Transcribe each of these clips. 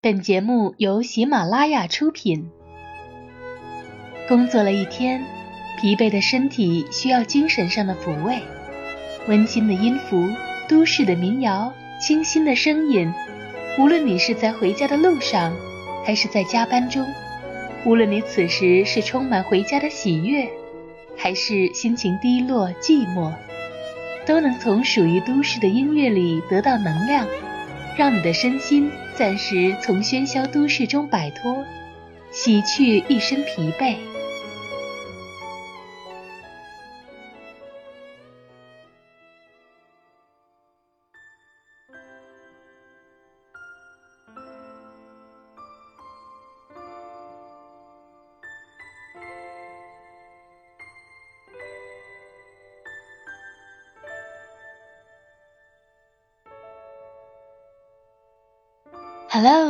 本节目由喜马拉雅出品。工作了一天，疲惫的身体需要精神上的抚慰。温馨的音符，都市的民谣，清新的声音。无论你是在回家的路上，还是在加班中；无论你此时是充满回家的喜悦，还是心情低落寂寞，都能从属于都市的音乐里得到能量。让你的身心暂时从喧嚣都市中摆脱，洗去一身疲惫。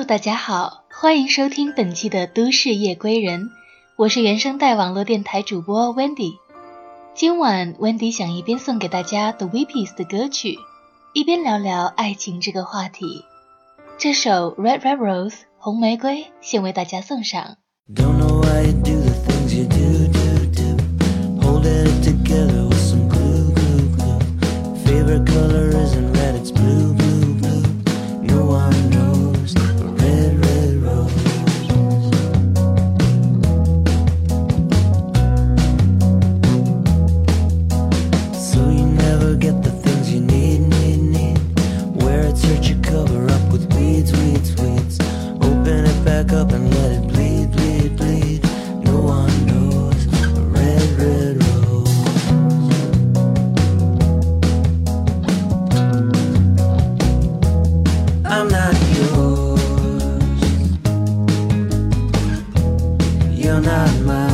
大家好，欢迎收听本期的《都市夜归人》，我是原声带网络电台主播 Wendy。今晚 Wendy 想一边送给大家 The Weepies 的歌曲，一边聊聊爱情这个话题。这首 Red Red Rose 红玫瑰先为大家送上 don't know why。down on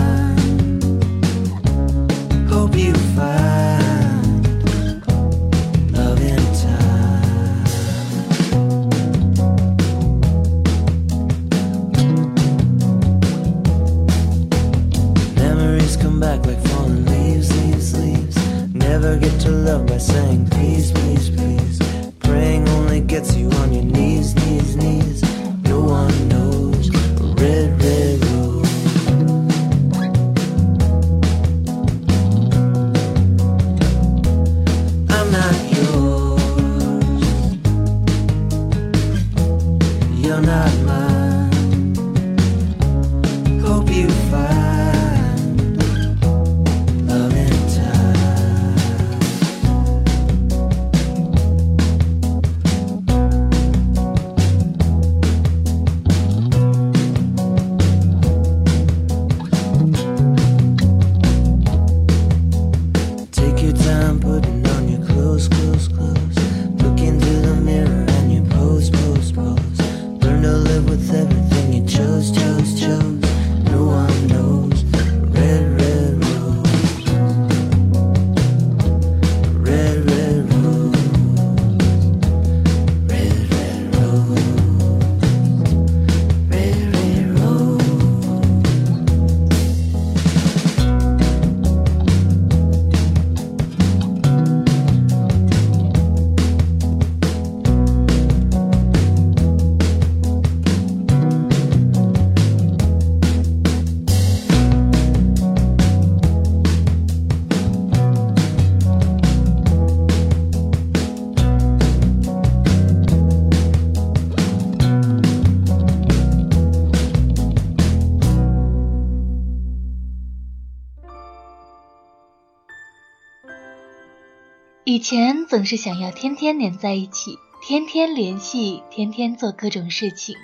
以前总是想要天天黏在一起，天天联系，天天做各种事情。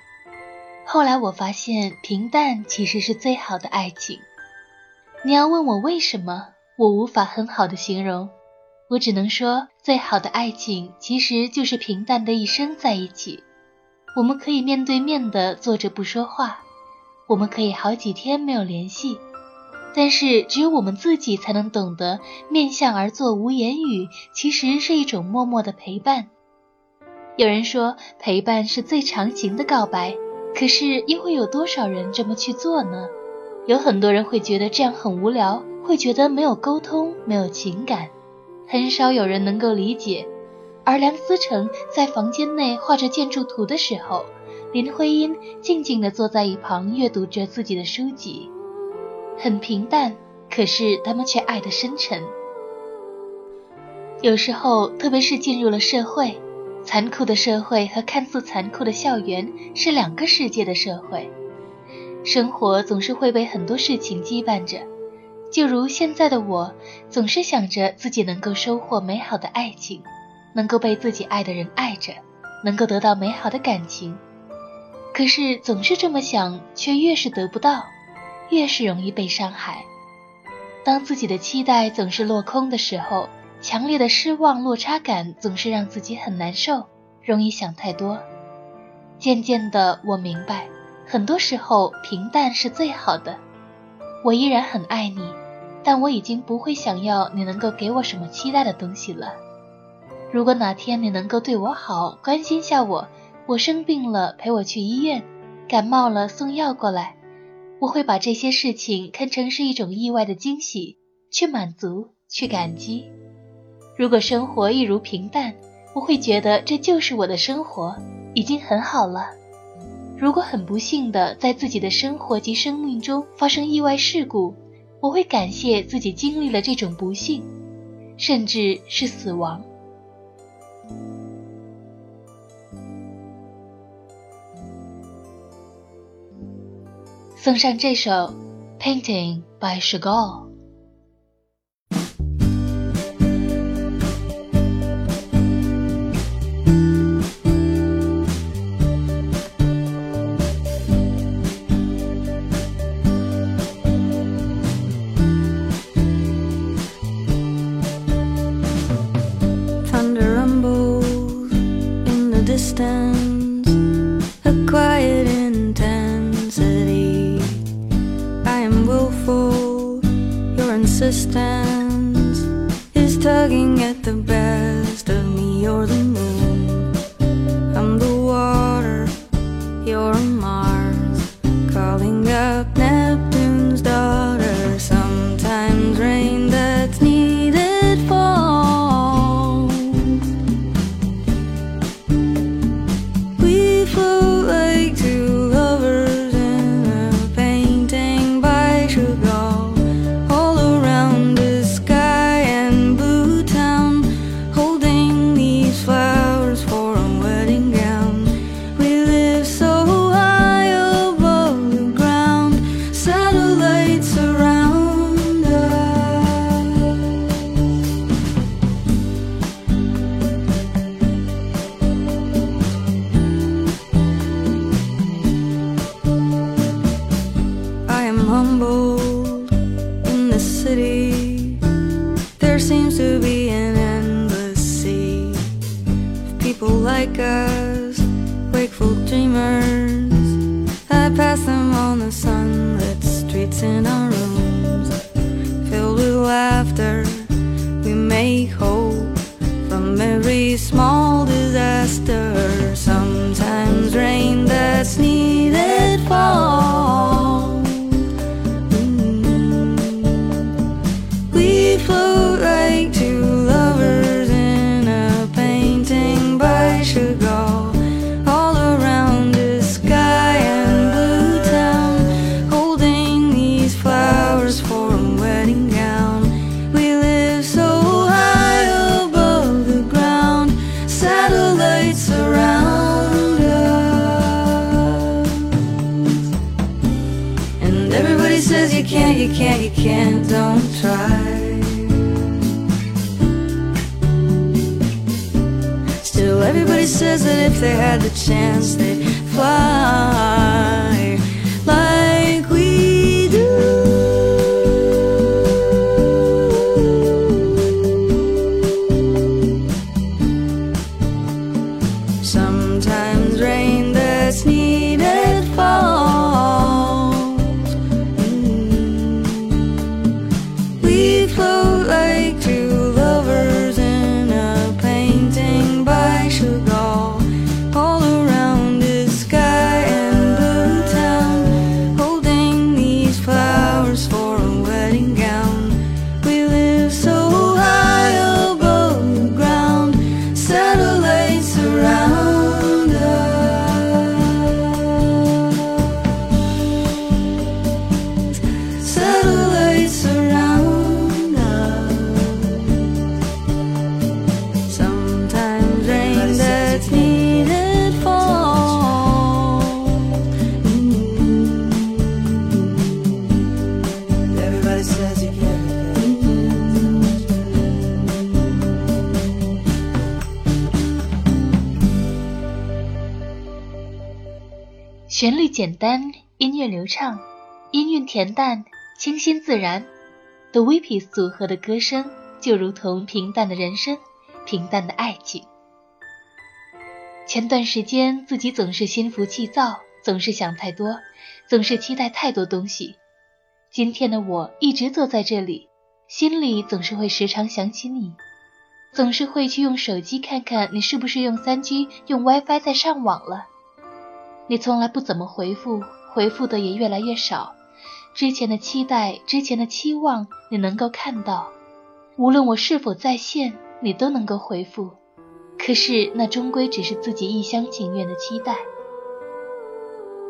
后来我发现，平淡其实是最好的爱情。你要问我为什么，我无法很好的形容，我只能说，最好的爱情其实就是平淡的一生在一起。我们可以面对面的坐着不说话，我们可以好几天没有联系。但是，只有我们自己才能懂得，面向而坐无言语，其实是一种默默的陪伴。有人说，陪伴是最长情的告白，可是又会有多少人这么去做呢？有很多人会觉得这样很无聊，会觉得没有沟通，没有情感，很少有人能够理解。而梁思成在房间内画着建筑图的时候，林徽因静静地坐在一旁阅读着自己的书籍，很平淡，可是他们却爱得深沉。有时候，特别是进入了社会，残酷的社会和看似残酷的校园是两个世界的社会，生活总是会被很多事情羁绊着。就如现在的我，总是想着自己能够收获美好的爱情，能够被自己爱的人爱着，能够得到美好的感情。可是总是这么想，却越是得不到，越是容易被伤害。当自己的期待总是落空的时候，强烈的失望落差感总是让自己很难受，容易想太多。渐渐的，我明白，很多时候平淡是最好的。我依然很爱你。但我已经不会想要你能够给我什么期待的东西了。如果哪天你能够对我好，关心下我，我生病了陪我去医院，感冒了送药过来，我会把这些事情看成是一种意外的惊喜，去满足，去感激。如果生活一如平淡，我会觉得这就是我的生活，已经很好了。如果很不幸的在自己的生活及生命中发生意外事故，我会感谢自己经历了这种不幸，甚至是死亡。送上这首《Painting by Chagall》。dancing around. they had 旋律简单，音乐流畅，音韵恬淡，清新自然。The Weepies 组合的歌声就如同平淡的人生，平淡的爱情。前段时间自己总是心浮气躁，总是想太多，总是期待太多东西。今天的我一直坐在这里，心里总是会时常想起你，总是会去用手机看看你是不是用三 G 用 WiFi 在上网了。你从来不怎么回复，回复的也越来越少。之前的期待，之前的期望，你能够看到。无论我是否在线，你都能够回复。可是那终归只是自己一厢情愿的期待。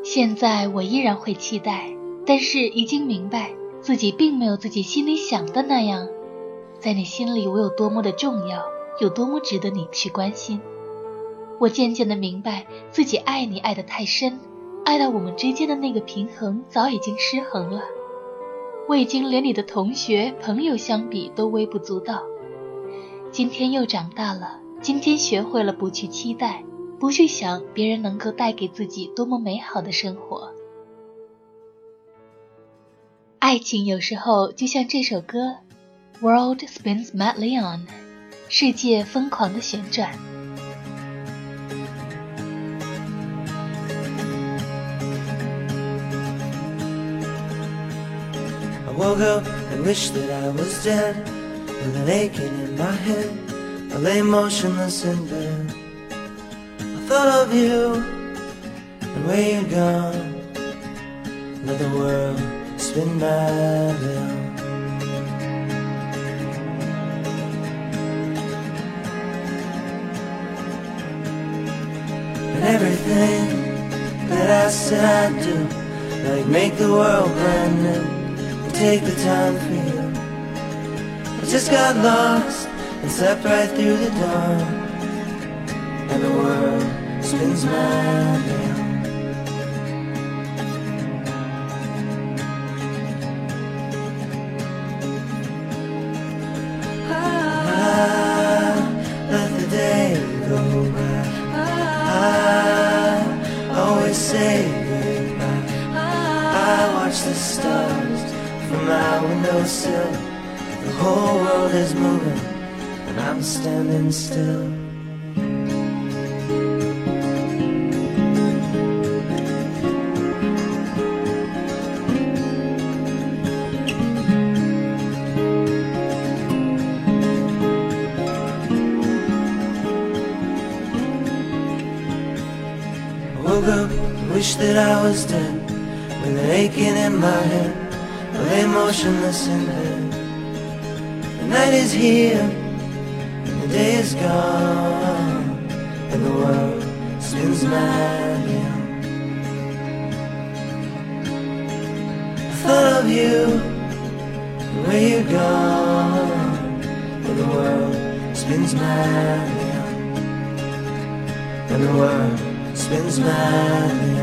现在我依然会期待，但是已经明白自己并没有自己心里想的那样。在你心里，我有多么的重要，有多么值得你去关心。我渐渐的明白，自己爱你爱得太深，爱到我们之间的那个平衡早已经失衡了。我已经连你的同学朋友相比都微不足道。今天又长大了，今天学会了不去期待，不去想别人能够带给自己多么美好的生活。爱情有时候就像这首歌，World spins madly on，世界疯狂的旋转。Woke up and wished that I was dead. With an aching in my head I lay motionless in bed. I thought of you and where you're gone. Let the world spin madly on And everything that I said I'd do Like make the world brand new take the time for you. I just got lost and slept right through the dawn. And the world spins madly on. From my windowsill. The whole world is moving, and I'm standing still. I woke up, wished that I was dead, with an aching in my head. I lay motionless in bed. The night is here, and the day is gone, and the world spins madly. I thought of you, and where you're gone, and the world spins madly and the world spins madly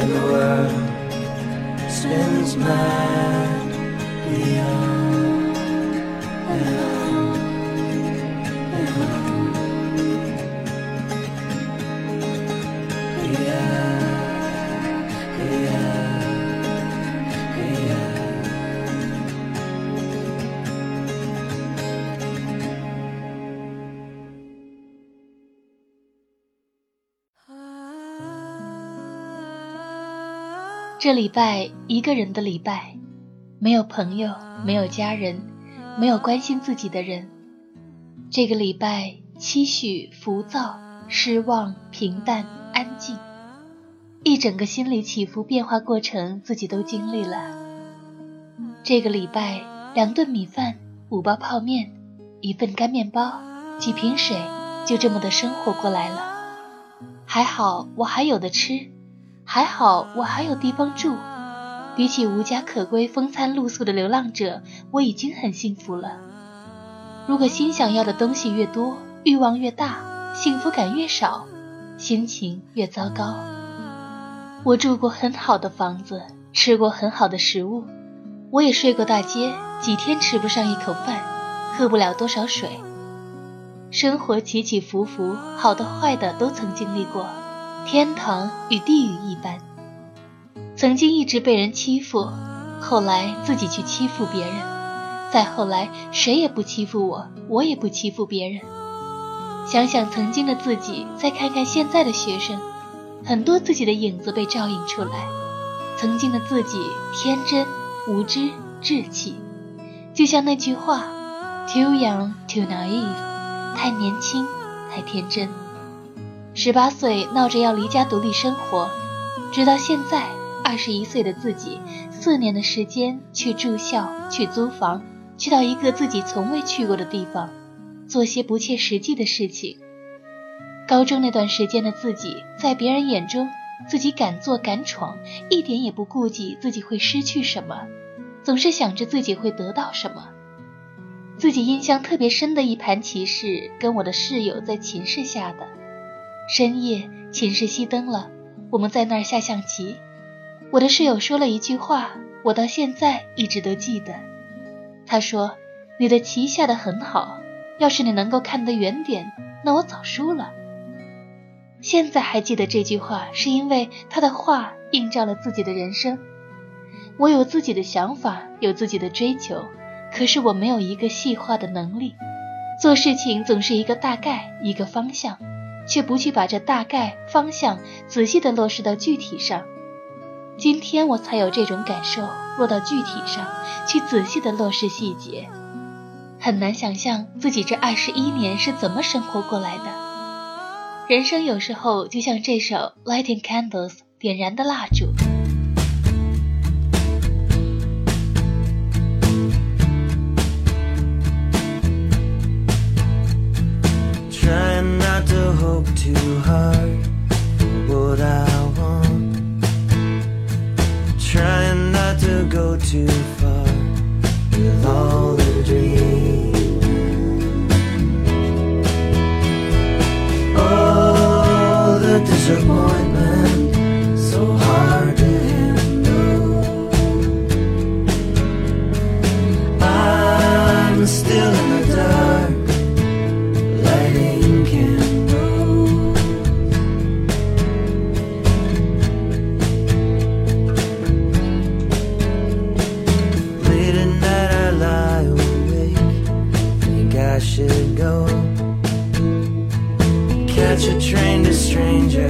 and the world mountains man. beyond. 这礼拜一个人的礼拜，没有朋友，没有家人，没有关心自己的人。这个礼拜期许、浮躁、失望、平淡、安静，一整个心理起伏变化过程，自己都经历了。这个礼拜两顿米饭，五包泡面，一份干面包，几瓶水，就这么的生活过来了。还好我还有的吃。还好我还有地方住，比起无家可归、风餐露宿的流浪者，我已经很幸福了。如果心想要的东西越多，欲望越大，幸福感越少，心情越糟糕。我住过很好的房子，吃过很好的食物，我也睡过大街，几天吃不上一口饭，喝不了多少水。生活起起伏伏，好的坏的都曾经历过。天堂与地狱一般。曾经一直被人欺负，后来自己去欺负别人，再后来谁也不欺负我，我也不欺负别人。想想曾经的自己，再看看现在的学生，很多自己的影子被照映出来。曾经的自己天真、无知、稚气，就像那句话：“Too young, too naive。”太年轻，太天真。十八岁闹着要离家独立生活，直到现在。二十一岁的自己，四年的时间去住校，去租房，去到一个自己从未去过的地方，做些不切实际的事情。高中那段时间的自己，在别人眼中，自己敢做敢闯，一点也不顾忌自己会失去什么，总是想着自己会得到什么。自己印象特别深的一盘棋是跟我的室友在寝室下的。深夜，寝室熄灯了，我们在那儿下象棋。我的室友说了一句话，我到现在一直都记得。他说：“你的棋下得很好，要是你能够看得远点，那我早输了。”现在还记得这句话，是因为他的话映照了自己的人生。我有自己的想法，有自己的追求，可是我没有一个细化的能力。做事情总是一个大概，一个方向，却不去把这大概方向仔细的落实到具体上。今天我才有这种感受，落到具体上去，仔细的落实细节，很难想象自己这二十一年是怎么生活过来的。人生有时候就像这首《Lighting Candles》点燃的蜡烛。Not to hope too hard for what I want. Trying not to go too far with all the dreams. Oh, the disappointment, so hard to handle. I'm still in Catch a train to stranger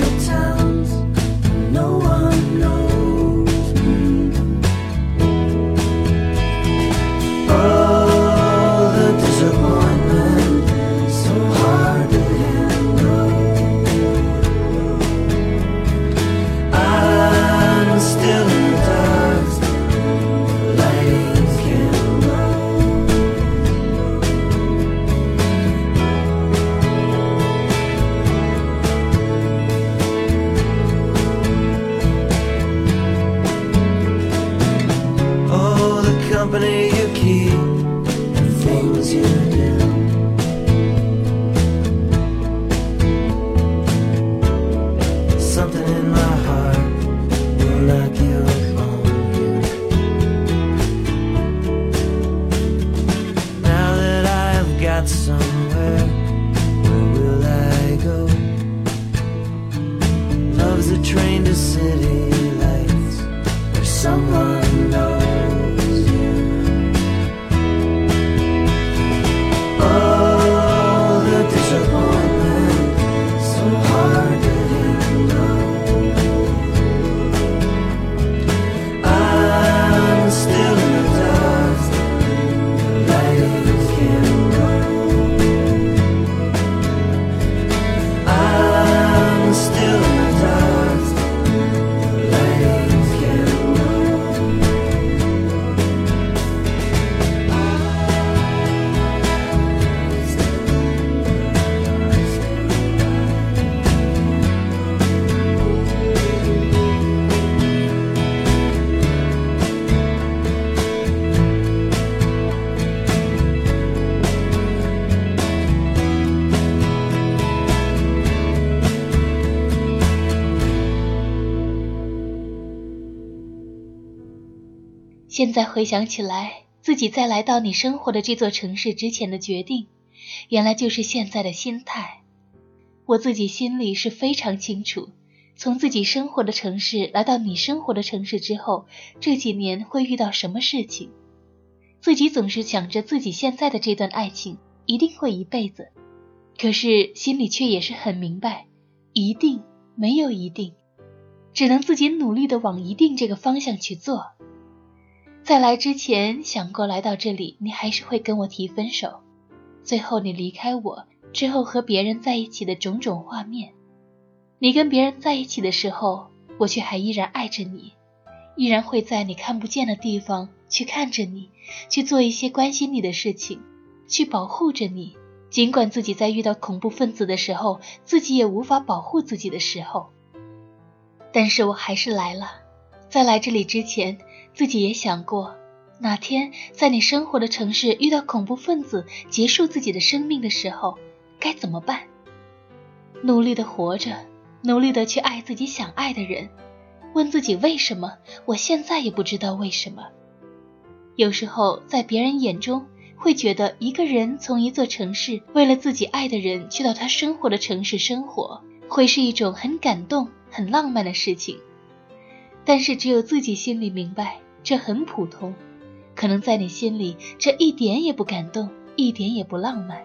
现在回想起来，自己在来到你生活的这座城市之前的决定，原来就是现在的心态。我自己心里是非常清楚，从自己生活的城市来到你生活的城市之后，这几年会遇到什么事情。自己总是想着自己现在的这段爱情一定会一辈子，可是心里却也是很明白，一定没有一定，只能自己努力的往一定这个方向去做。在来之前想过来到这里，你还是会跟我提分手，最后你离开我之后和别人在一起的种种画面。你跟别人在一起的时候，我却还依然爱着你，依然会在你看不见的地方去看着你，去做一些关心你的事情，去保护着你。尽管自己在遇到恐怖分子的时候，自己也无法保护自己的时候，但是我还是来了。在来这里之前，自己也想过，哪天在你生活的城市遇到恐怖分子结束自己的生命的时候，该怎么办？努力的活着。努力的去爱自己想爱的人，问自己为什么？我现在也不知道为什么。有时候在别人眼中会觉得，一个人从一座城市为了自己爱的人去到他生活的城市生活，会是一种很感动、很浪漫的事情。但是只有自己心里明白，这很普通。可能在你心里，这一点也不感动，一点也不浪漫。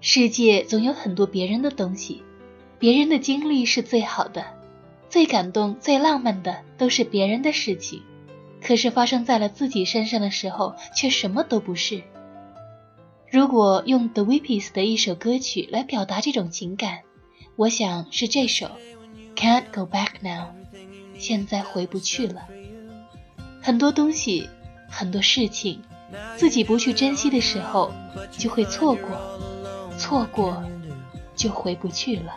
世界总有很多别人的东西。别人的经历是最好的，最感动、最浪漫的都是别人的事情，可是发生在了自己身上的时候，却什么都不是。如果用 The Weepies 的一首歌曲来表达这种情感，我想是这首《Can't Go Back Now》，现在回不去了。很多东西，很多事情，自己不去珍惜的时候，就会错过，错过，就回不去了。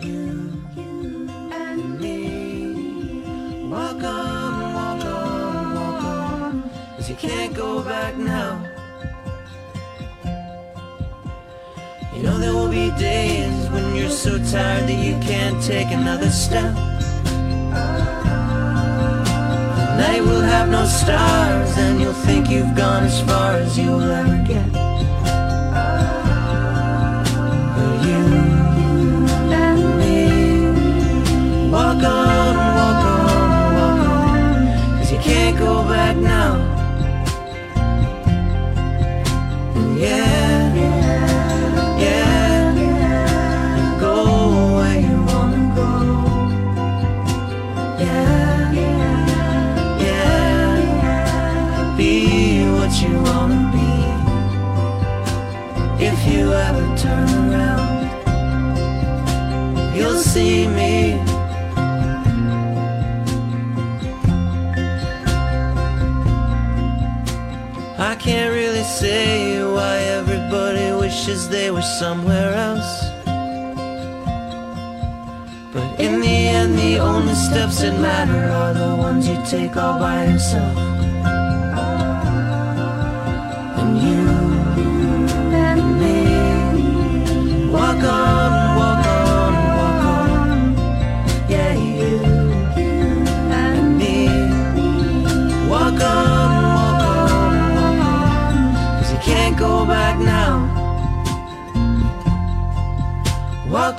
you and me. Walk on, walk on, walk on, cause you can't go back now. You know there will be days when you're so tired that you can't take another step. The night will have no stars and you'll think you've gone as far as you will ever get. you'll see me. I can't really say why everybody wishes they were somewhere else. But in the end, the only steps that matter are the ones you take all by yourself.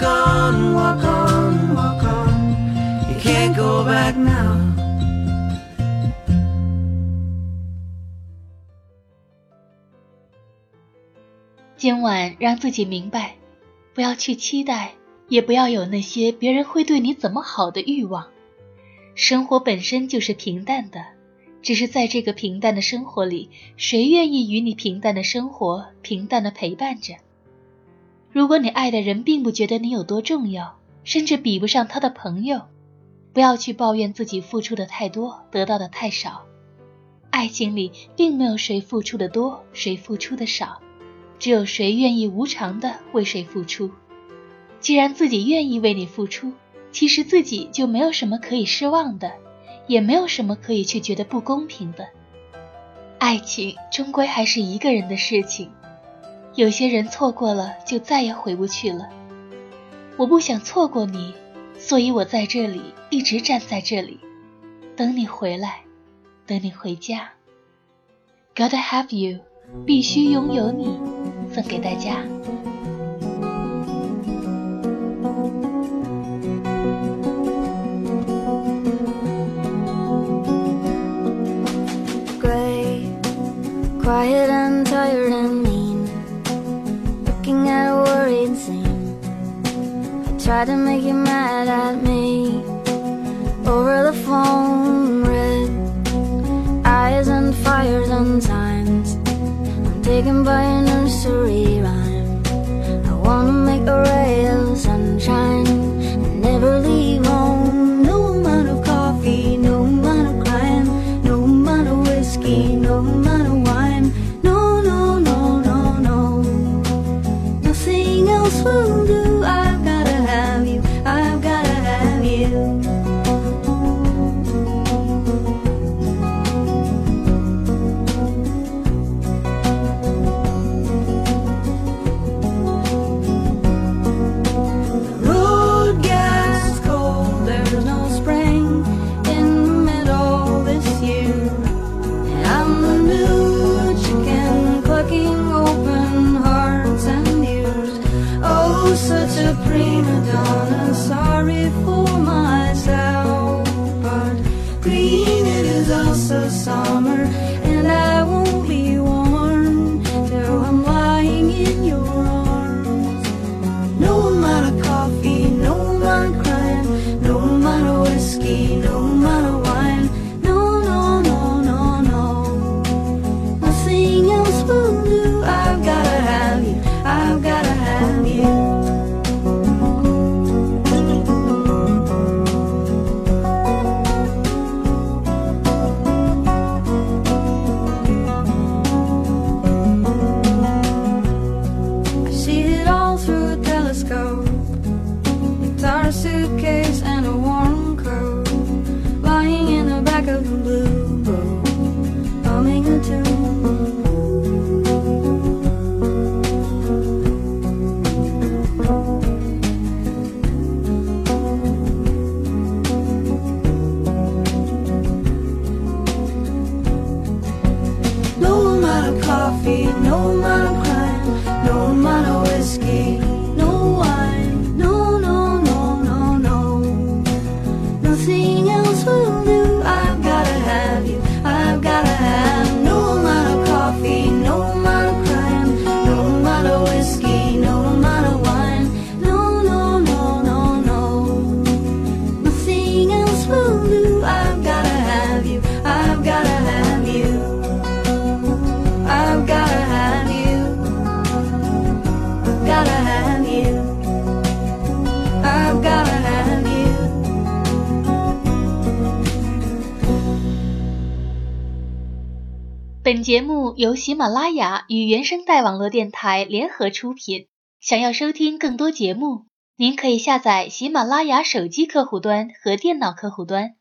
On, walk on, walk on. You can go back now. 今晚让自己明白，不要去期待，也不要有那些别人会对你怎么好的欲望。生活本身就是平淡的，只是在这个平淡的生活里，谁愿意与你平淡的生活，平淡的陪伴着？如果你爱的人并不觉得你有多重要，甚至比不上他的朋友，不要去抱怨自己付出的太多，得到的太少。爱情里并没有谁付出的多，谁付出的少，只有谁愿意无偿的为谁付出。既然自己愿意为你付出，其实自己就没有什么可以失望的，也没有什么可以去觉得不公平的。爱情终归还是一个人的事情。有些人错过了，就再也回不去了。我不想错过你，所以我在这里一直站在这里，等你回来，等你回家。Gotta have you，必须拥有你，送给大家。tried to make you mad at me. Over the phone, red Eyes and fires and times I'm taken by a nursery her feet no more. 本节目由喜马拉雅与原声带网络电台联合出品。想要收听更多节目，您可以下载喜马拉雅手机客户端和电脑客户端。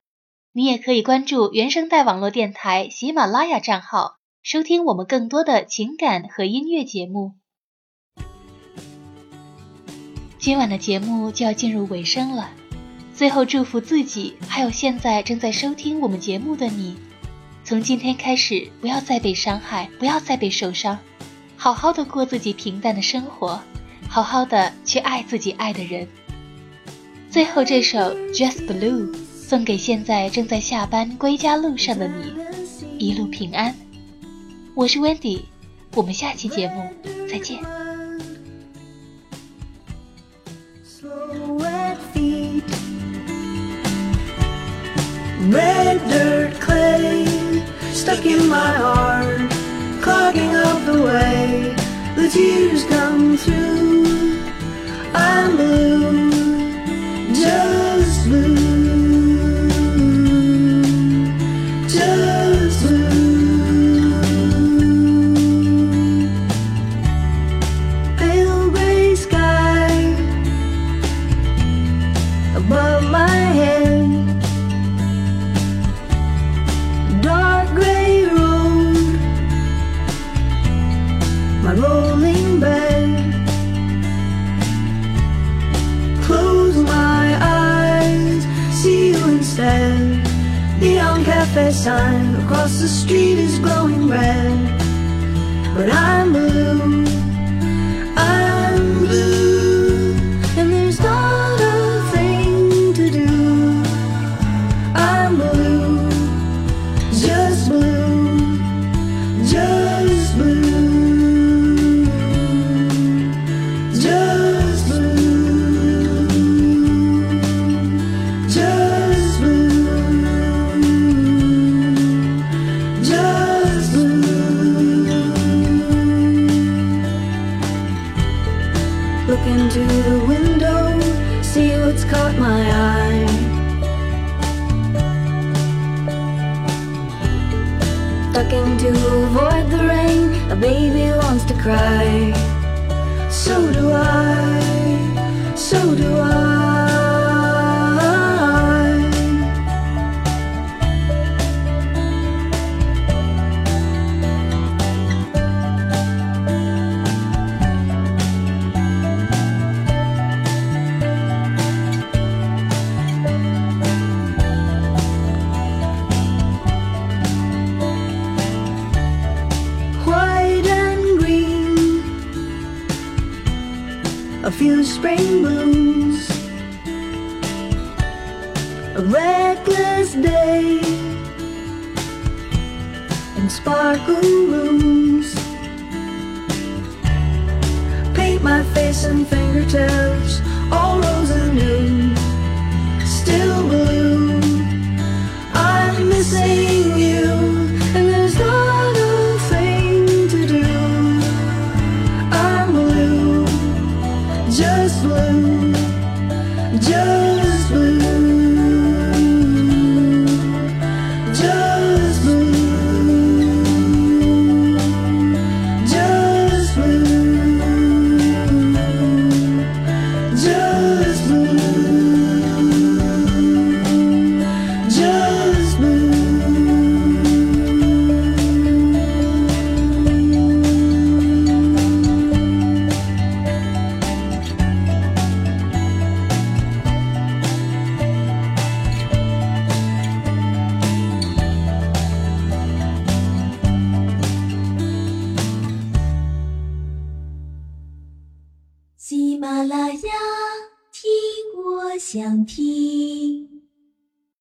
你也可以关注原声带网络电台喜马拉雅账号，收听我们更多的情感和音乐节目。今晚的节目就要进入尾声了，最后祝福自己，还有现在正在收听我们节目的你。从今天开始，不要再被伤害，不要再被受伤，好好的过自己平淡的生活，好好的去爱自己爱的人。最后这首《Just Blue》送给现在正在下班归家路上的你，一路平安。我是 Wendy，我们下期节目再见。Red dirt clay stuck in my heart, clogging up the way the tears come through. I'm blue, cry.